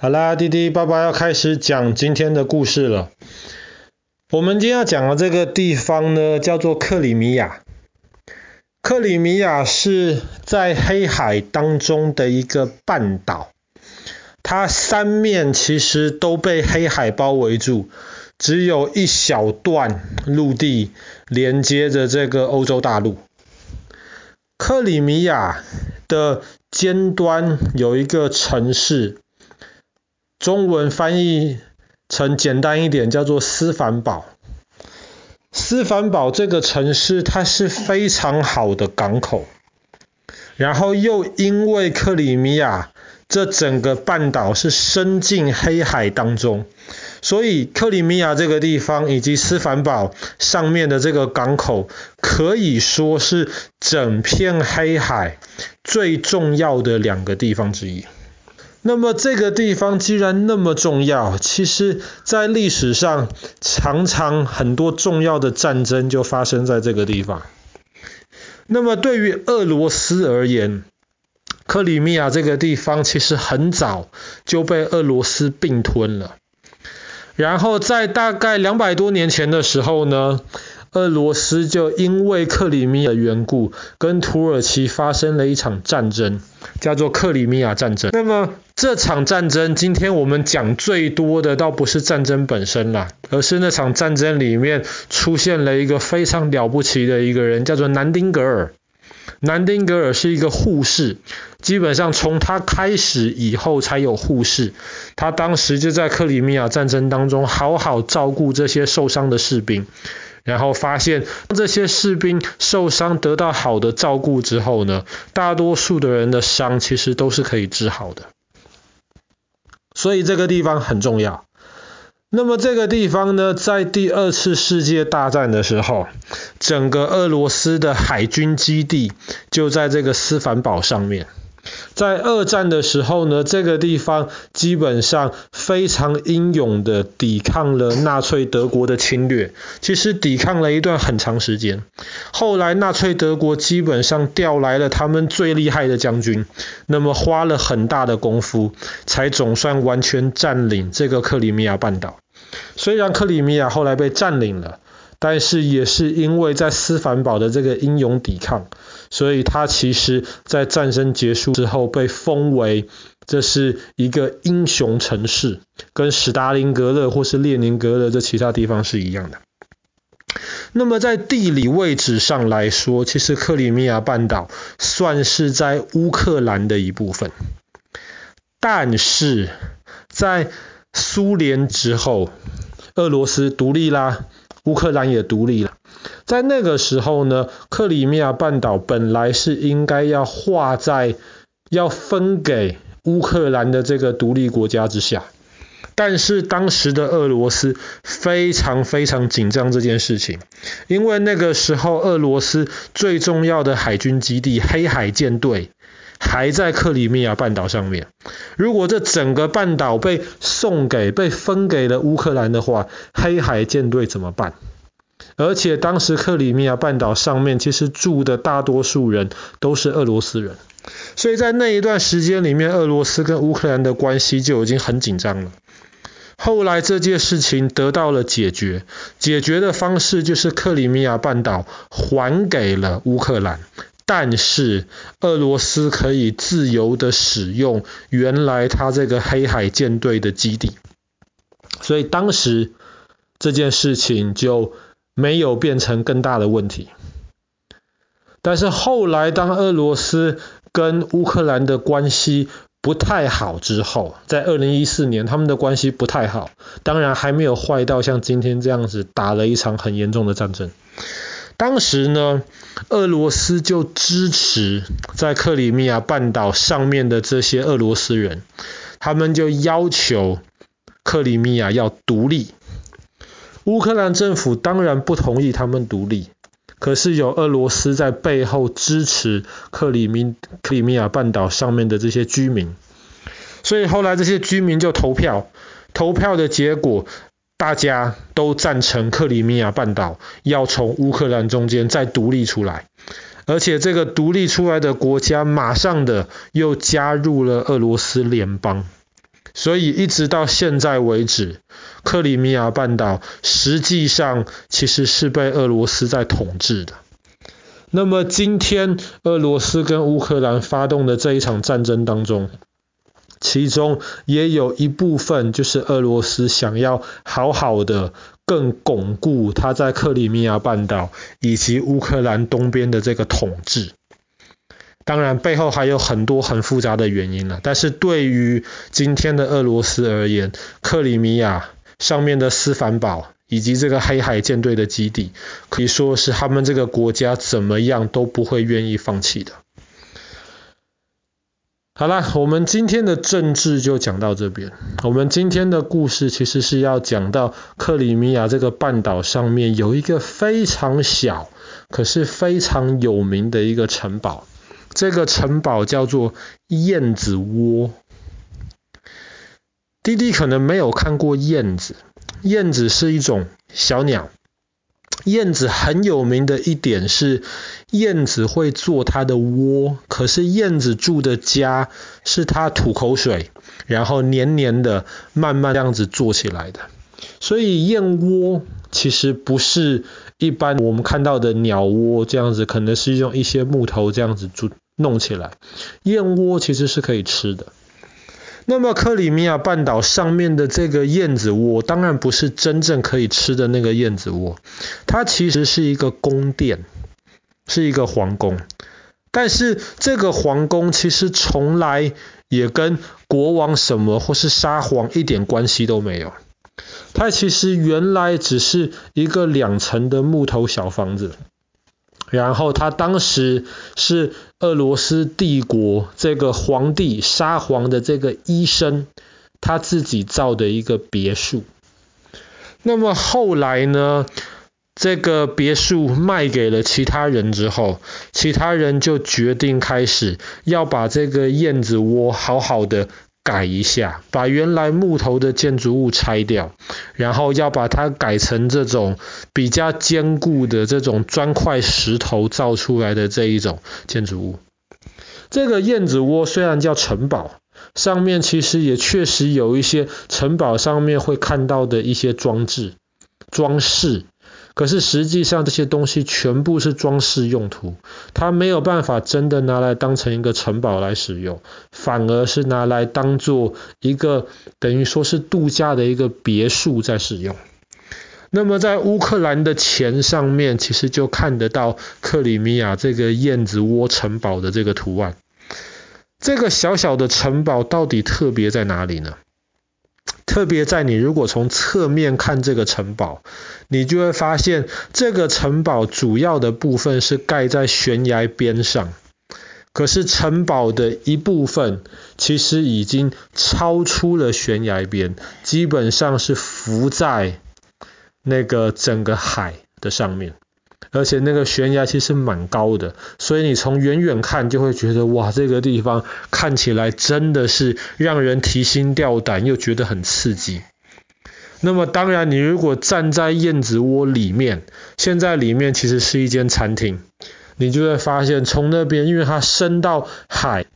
好啦，弟弟爸爸要开始讲今天的故事了。我们今天要讲的这个地方呢，叫做克里米亚。克里米亚是在黑海当中的一个半岛，它三面其实都被黑海包围住，只有一小段陆地连接着这个欧洲大陆。克里米亚的尖端有一个城市。中文翻译成简单一点，叫做斯凡堡。斯凡堡这个城市，它是非常好的港口，然后又因为克里米亚这整个半岛是伸进黑海当中，所以克里米亚这个地方以及斯凡堡上面的这个港口，可以说是整片黑海最重要的两个地方之一。那么这个地方既然那么重要，其实在历史上常常很多重要的战争就发生在这个地方。那么对于俄罗斯而言，克里米亚这个地方其实很早就被俄罗斯并吞了。然后在大概两百多年前的时候呢，俄罗斯就因为克里米亚的缘故，跟土耳其发生了一场战争，叫做克里米亚战争。那么这场战争，今天我们讲最多的倒不是战争本身啦，而是那场战争里面出现了一个非常了不起的一个人，叫做南丁格尔。南丁格尔是一个护士，基本上从他开始以后才有护士。他当时就在克里米亚战争当中好好照顾这些受伤的士兵，然后发现这些士兵受伤得到好的照顾之后呢，大多数的人的伤其实都是可以治好的。所以这个地方很重要。那么这个地方呢，在第二次世界大战的时候，整个俄罗斯的海军基地就在这个斯凡堡上面。在二战的时候呢，这个地方基本上非常英勇的抵抗了纳粹德国的侵略，其实抵抗了一段很长时间。后来纳粹德国基本上调来了他们最厉害的将军，那么花了很大的功夫，才总算完全占领这个克里米亚半岛。虽然克里米亚后来被占领了。但是也是因为在斯凡堡的这个英勇抵抗，所以他其实在战争结束之后被封为这是一个英雄城市，跟史达林格勒或是列宁格勒这其他地方是一样的。那么在地理位置上来说，其实克里米亚半岛算是在乌克兰的一部分，但是在苏联之后，俄罗斯独立啦。乌克兰也独立了，在那个时候呢，克里米亚半岛本来是应该要划在要分给乌克兰的这个独立国家之下，但是当时的俄罗斯非常非常紧张这件事情，因为那个时候俄罗斯最重要的海军基地黑海舰队还在克里米亚半岛上面，如果这整个半岛被送给、被分给了乌克兰的话，黑海舰队怎么办？而且当时克里米亚半岛上面其实住的大多数人都是俄罗斯人，所以在那一段时间里面，俄罗斯跟乌克兰的关系就已经很紧张了。后来这件事情得到了解决，解决的方式就是克里米亚半岛还给了乌克兰。但是俄罗斯可以自由的使用原来他这个黑海舰队的基地，所以当时这件事情就没有变成更大的问题。但是后来当俄罗斯跟乌克兰的关系不太好之后，在二零一四年他们的关系不太好，当然还没有坏到像今天这样子打了一场很严重的战争。当时呢，俄罗斯就支持在克里米亚半岛上面的这些俄罗斯人，他们就要求克里米亚要独立。乌克兰政府当然不同意他们独立，可是有俄罗斯在背后支持克里米克里米亚半岛上面的这些居民，所以后来这些居民就投票，投票的结果。大家都赞成克里米亚半岛要从乌克兰中间再独立出来，而且这个独立出来的国家马上的又加入了俄罗斯联邦，所以一直到现在为止，克里米亚半岛实际上其实是被俄罗斯在统治的。那么今天俄罗斯跟乌克兰发动的这一场战争当中，其中也有一部分就是俄罗斯想要好好的更巩固他在克里米亚半岛以及乌克兰东边的这个统治。当然背后还有很多很复杂的原因了，但是对于今天的俄罗斯而言，克里米亚上面的斯凡堡。以及这个黑海舰队的基地，可以说是他们这个国家怎么样都不会愿意放弃的。好了，我们今天的政治就讲到这边。我们今天的故事其实是要讲到克里米亚这个半岛上面有一个非常小，可是非常有名的一个城堡。这个城堡叫做燕子窝。弟弟可能没有看过燕子。燕子是一种小鸟。燕子很有名的一点是，燕子会做它的窝，可是燕子住的家是它吐口水，然后黏黏的，慢慢这样子做起来的。所以燕窝其实不是一般我们看到的鸟窝这样子，可能是用一些木头这样子做弄起来。燕窝其实是可以吃的。那么克里米亚半岛上面的这个燕子窝，当然不是真正可以吃的那个燕子窝，它其实是一个宫殿，是一个皇宫。但是这个皇宫其实从来也跟国王什么或是沙皇一点关系都没有。它其实原来只是一个两层的木头小房子。然后他当时是俄罗斯帝国这个皇帝沙皇的这个医生，他自己造的一个别墅。那么后来呢，这个别墅卖给了其他人之后，其他人就决定开始要把这个燕子窝好好的。改一下，把原来木头的建筑物拆掉，然后要把它改成这种比较坚固的这种砖块石头造出来的这一种建筑物。这个燕子窝虽然叫城堡，上面其实也确实有一些城堡上面会看到的一些装置、装饰。可是实际上这些东西全部是装饰用途，它没有办法真的拿来当成一个城堡来使用，反而是拿来当做一个等于说是度假的一个别墅在使用。那么在乌克兰的钱上面，其实就看得到克里米亚这个燕子窝城堡的这个图案。这个小小的城堡到底特别在哪里呢？特别在你如果从侧面看这个城堡，你就会发现这个城堡主要的部分是盖在悬崖边上，可是城堡的一部分其实已经超出了悬崖边，基本上是浮在那个整个海的上面。而且那个悬崖其实蛮高的，所以你从远远看就会觉得哇，这个地方看起来真的是让人提心吊胆，又觉得很刺激。那么当然，你如果站在燕子窝里面，现在里面其实是一间餐厅，你就会发现从那边，因为它伸到海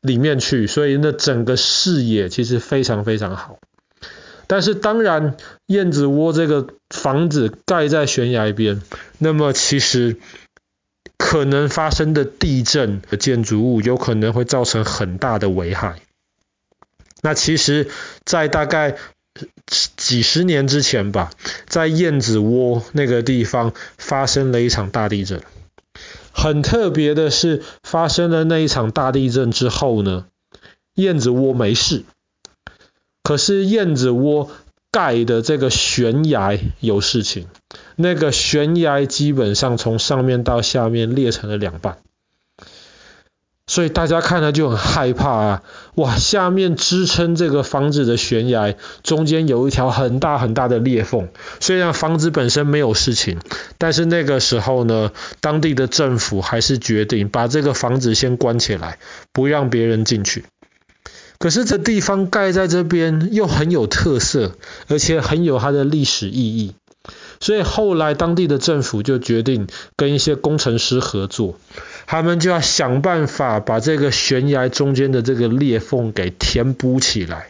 里面去，所以那整个视野其实非常非常好。但是当然，燕子窝这个房子盖在悬崖边，那么其实可能发生的地震的建筑物有可能会造成很大的危害。那其实，在大概几十年之前吧，在燕子窝那个地方发生了一场大地震。很特别的是，发生了那一场大地震之后呢，燕子窝没事。可是燕子窝盖的这个悬崖有事情，那个悬崖基本上从上面到下面裂成了两半，所以大家看了就很害怕啊！哇，下面支撑这个房子的悬崖中间有一条很大很大的裂缝，虽然房子本身没有事情，但是那个时候呢，当地的政府还是决定把这个房子先关起来，不让别人进去。可是这地方盖在这边又很有特色，而且很有它的历史意义，所以后来当地的政府就决定跟一些工程师合作，他们就要想办法把这个悬崖中间的这个裂缝给填补起来。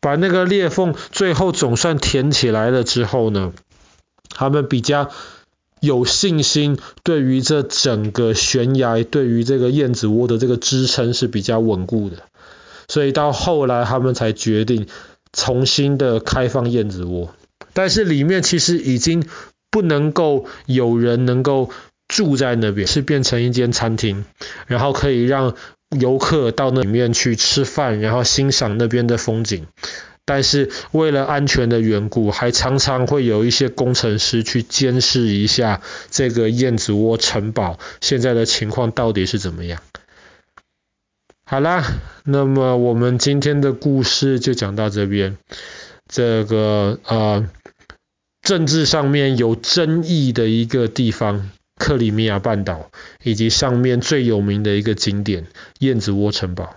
把那个裂缝最后总算填起来了之后呢，他们比较有信心，对于这整个悬崖，对于这个燕子窝的这个支撑是比较稳固的。所以到后来，他们才决定重新的开放燕子窝。但是里面其实已经不能够有人能够住在那边，是变成一间餐厅，然后可以让游客到那里面去吃饭，然后欣赏那边的风景。但是为了安全的缘故，还常常会有一些工程师去监视一下这个燕子窝城堡现在的情况到底是怎么样。好啦，那么我们今天的故事就讲到这边。这个呃，政治上面有争议的一个地方——克里米亚半岛，以及上面最有名的一个景点——燕子窝城堡。